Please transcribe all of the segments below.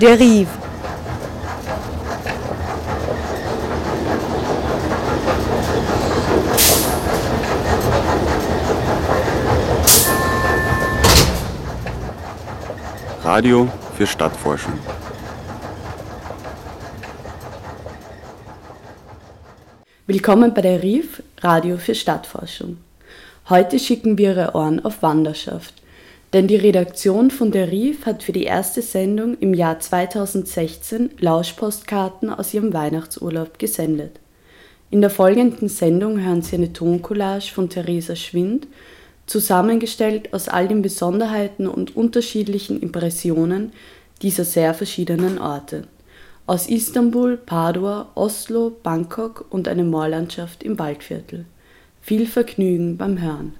Der Rief. Radio für Stadtforschung. Willkommen bei der RIF, Radio für Stadtforschung. Heute schicken wir Ihre Ohren auf Wanderschaft, denn die Redaktion von der RIF hat für die erste Sendung im Jahr 2016 Lauschpostkarten aus ihrem Weihnachtsurlaub gesendet. In der folgenden Sendung hören Sie eine Toncollage von Theresa Schwind, zusammengestellt aus all den Besonderheiten und unterschiedlichen Impressionen dieser sehr verschiedenen Orte aus Istanbul, Padua, Oslo, Bangkok und eine Moorlandschaft im Waldviertel. Viel Vergnügen beim Hören.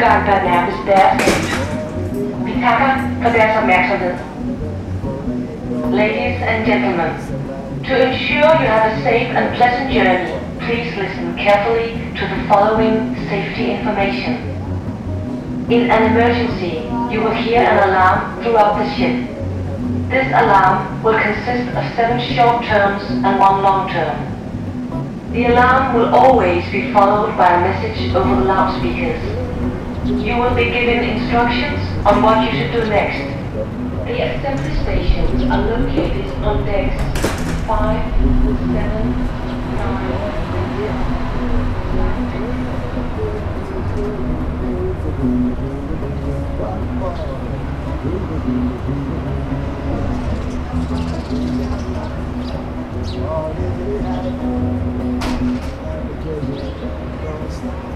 Der er nærmest deres Vi takker for deres opmærksomhed. Ladies and gentlemen, to ensure you have a safe and pleasant journey, please listen carefully to the following safety information. In an emergency, you will hear an alarm throughout the ship. This alarm will consist of seven short terms and one long term. The alarm will always be followed by a message over the loudspeakers. You will be given instructions on what you should do next. The assembly stations are located on decks 5, 7, 9,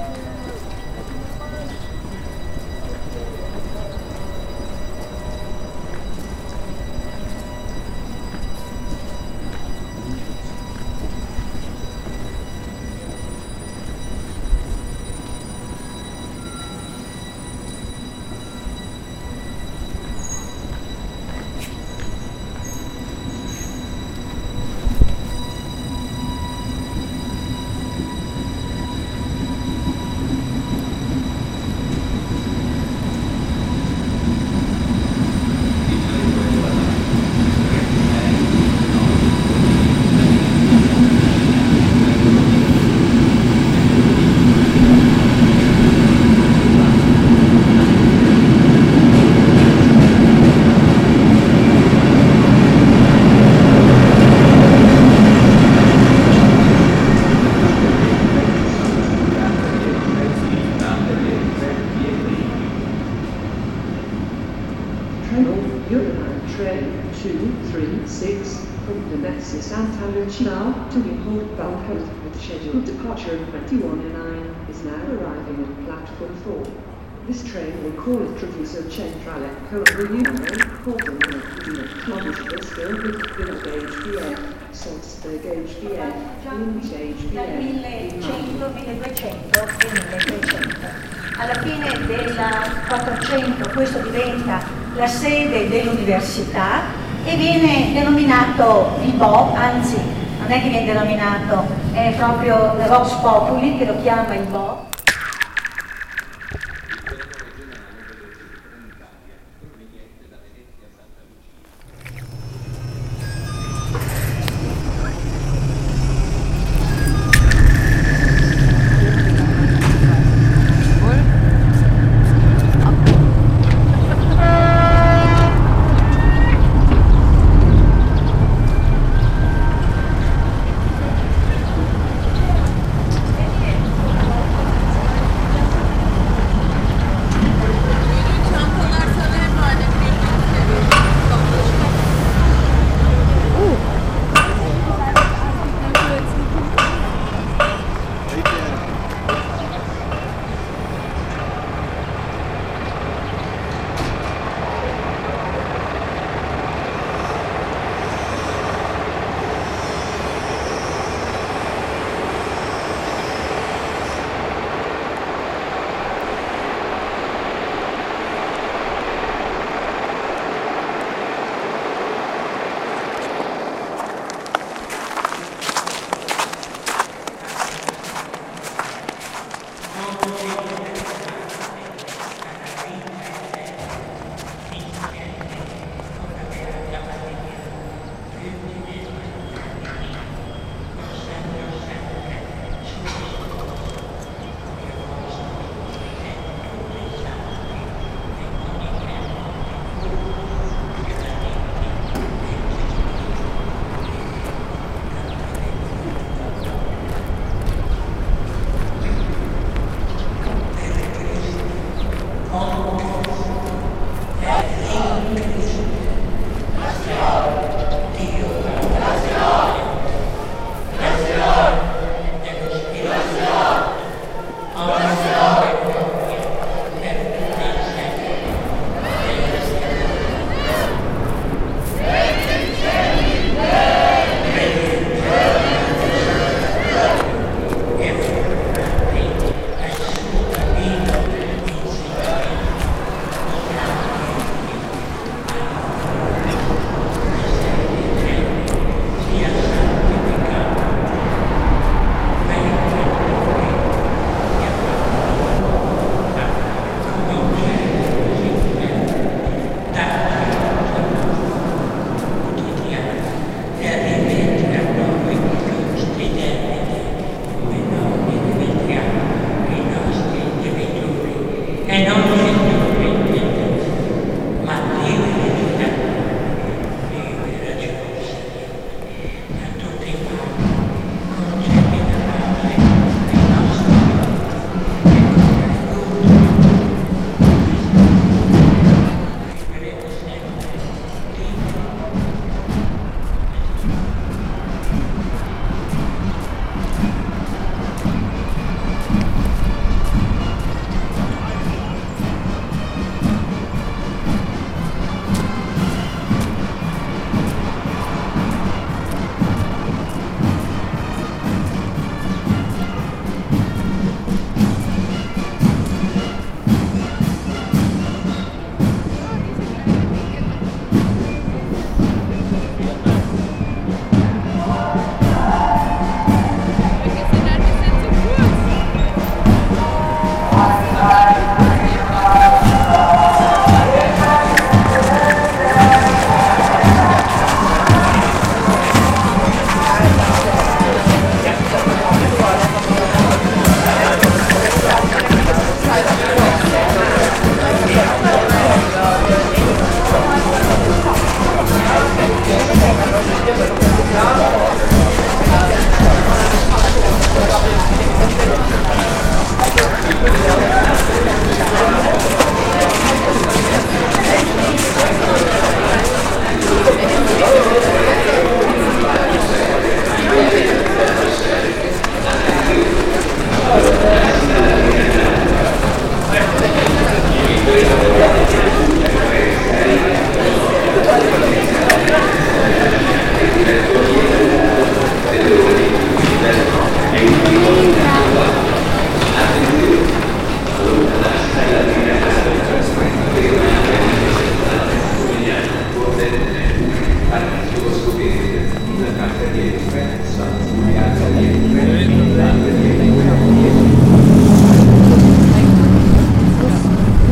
questo diventa la sede dell'università e viene denominato il Bo, anzi non è che viene denominato, è proprio la Vox Populi che lo chiama il Bo.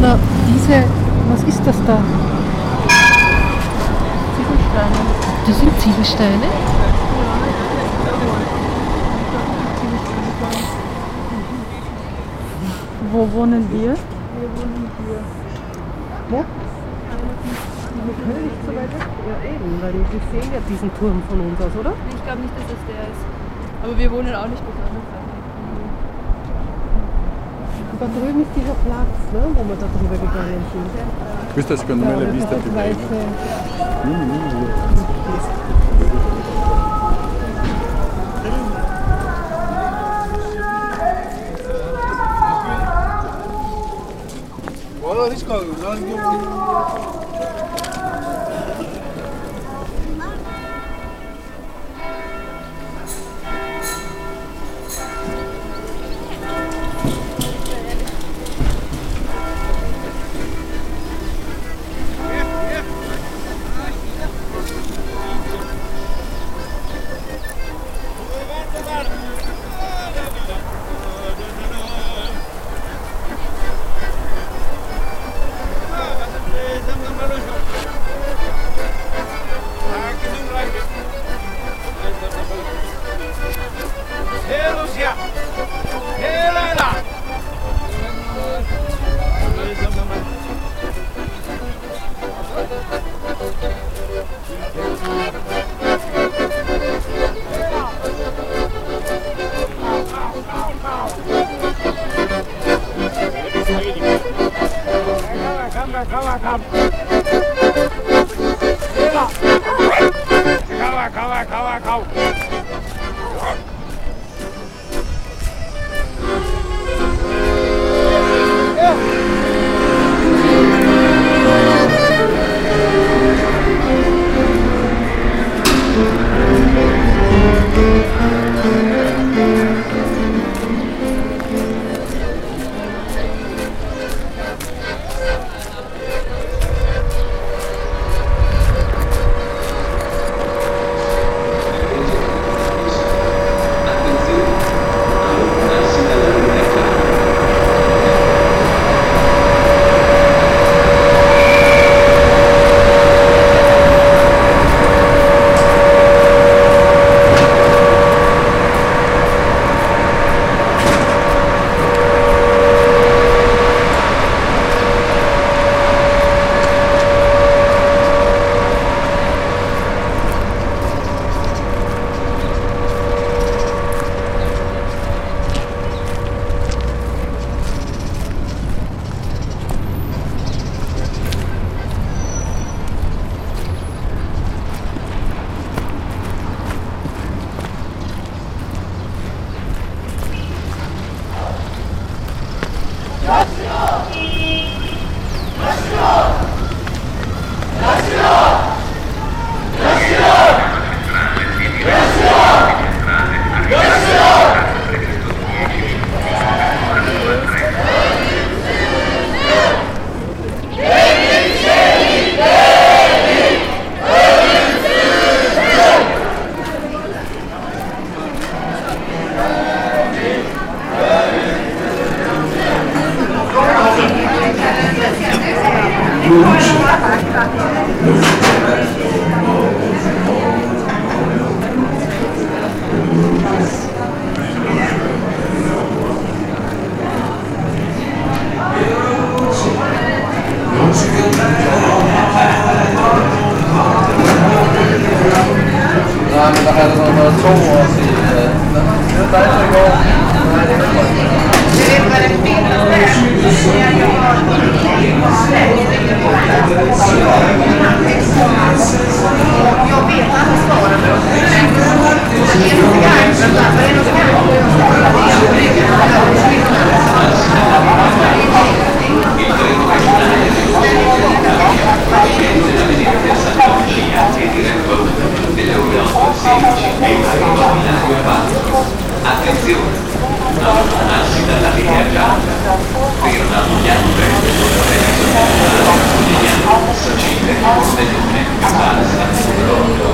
Na, diese, was ist das da? Ziegelsteine. Das sind Ziegelsteine? Wo wohnen wir? Wir wohnen hier. Wo? Wir können nicht so weit weg. Ja, eben, weil wir sehen ja diesen Turm von uns aus, oder? Ich glaube nicht, dass es der ist. Aber wir wohnen auch nicht besonders weit. Da drüben ist dieser Platz, ne, wo wir da drüber gegangen sind. Questa secondo me la vista das più bella. 出しろ det här några två år sedan. Det är igång. Du vet vad det finns där? Jag har Jag vet alla svaren. Det är något skarpt. Det är något skarpt. Attenzione, allontanarsi dalla linea gialla, ferma Chiambre, Cogliano, Sacile, Pordenone, Balsa, Rondo.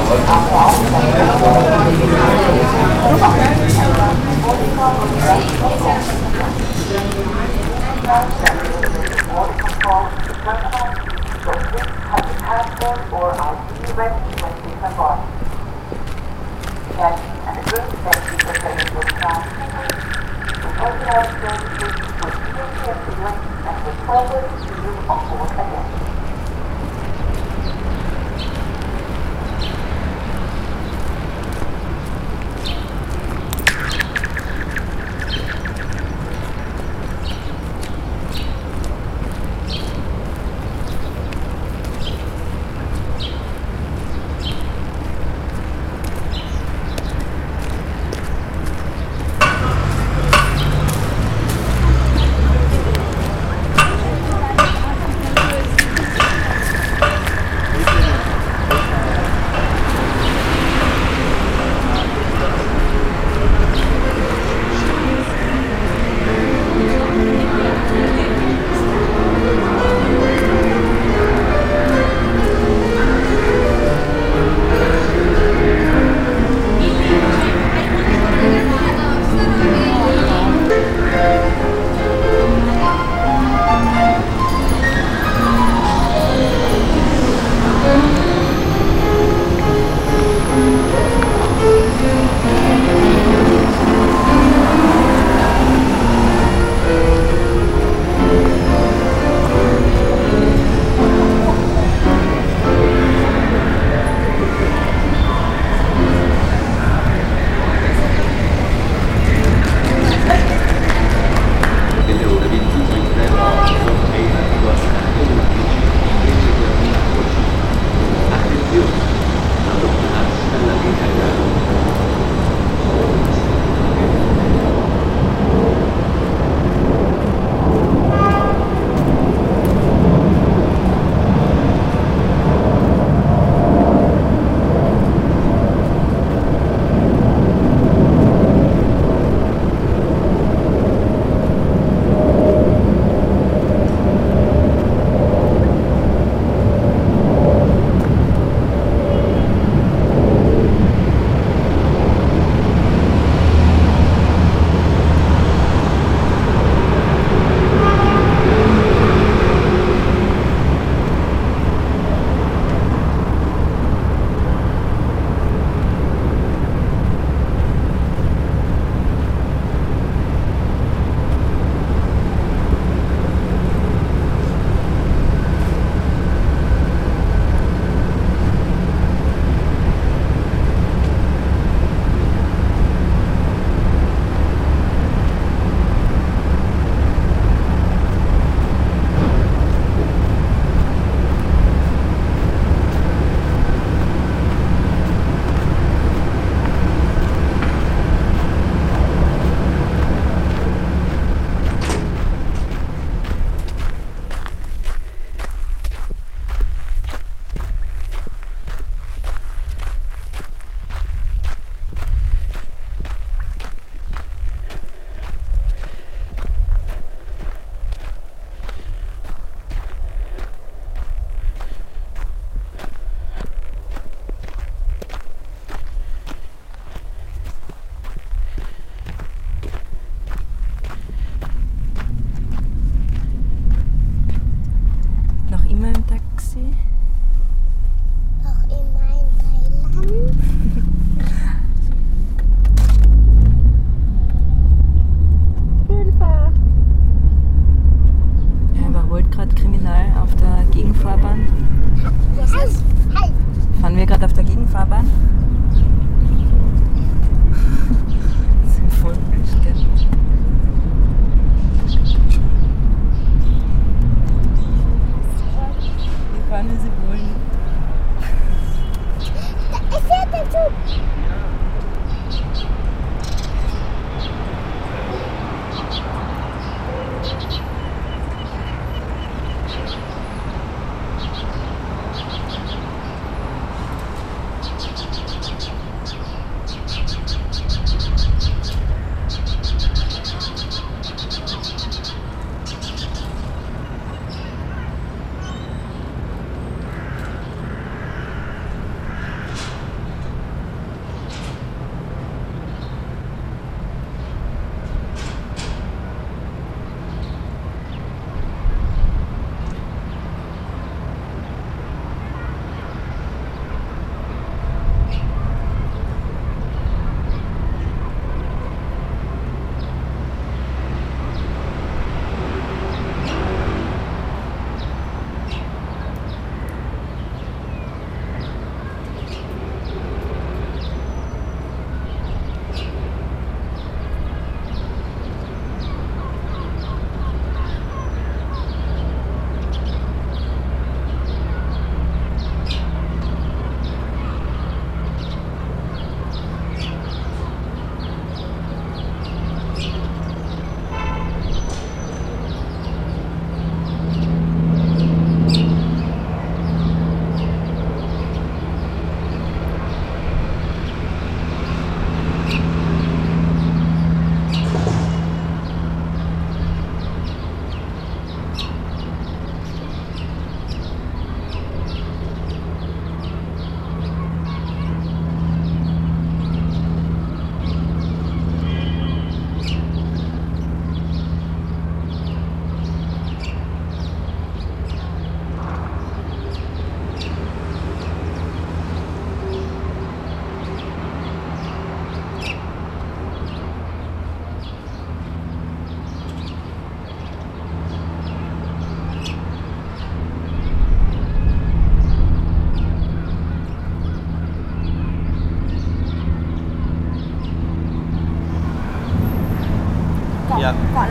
Yeah. Koh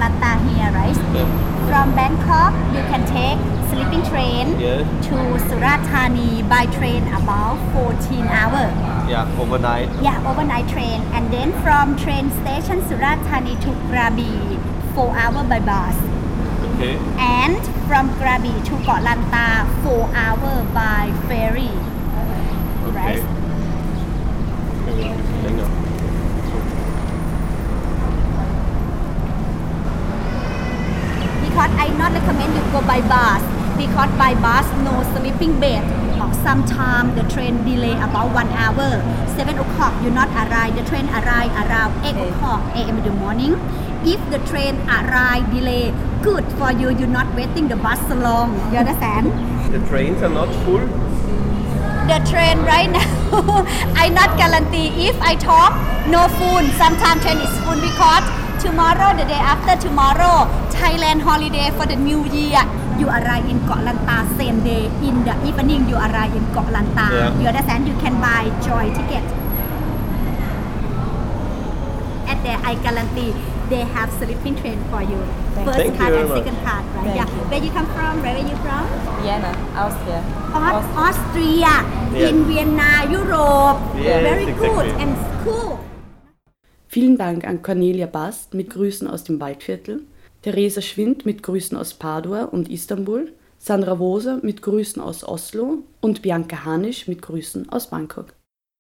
here, right? Yeah. From Bangkok, you can take sleeping train Yeah. to Surat Thani by train about 14 hours. Yeah, overnight. Yeah, overnight train. And then from train station Surat Thani to Krabi, 4 hours by bus. Okay. And from Krabi to Koh Lanta, 4 hours by ferry. Okay. Right? Because I not recommend you go by bus. Because by bus no sleeping bed or sometime the train delay about one hour. Seven o'clock you not arrive. The train arrive around eight o'clock a.m. in the morning. If the train arrive delay good for you. You not waiting the bus so long. You understand? The trains are not full. the train right now I not guarantee. If I talk no full sometimes train is full because tomorrow the day after tomorrow Thailand holiday for the new year you arrive in Koh Lanta same day in the evening you arrive in Koh Lanta Yeah. you understand you can buy joy ticket at there I guarantee they have sleeping train for you first Thank you card very and much. second card right Thank yeah you. where you come from where are you from Vienna, Austria. Aus- Austria Yeah. in Vienna Europe Yes, very good exactly. and cool Vielen Dank an Cornelia Bast mit Grüßen aus dem Waldviertel, Theresa Schwind mit Grüßen aus Padua und Istanbul, Sandra Woser mit Grüßen aus Oslo und Bianca Hanisch mit Grüßen aus Bangkok.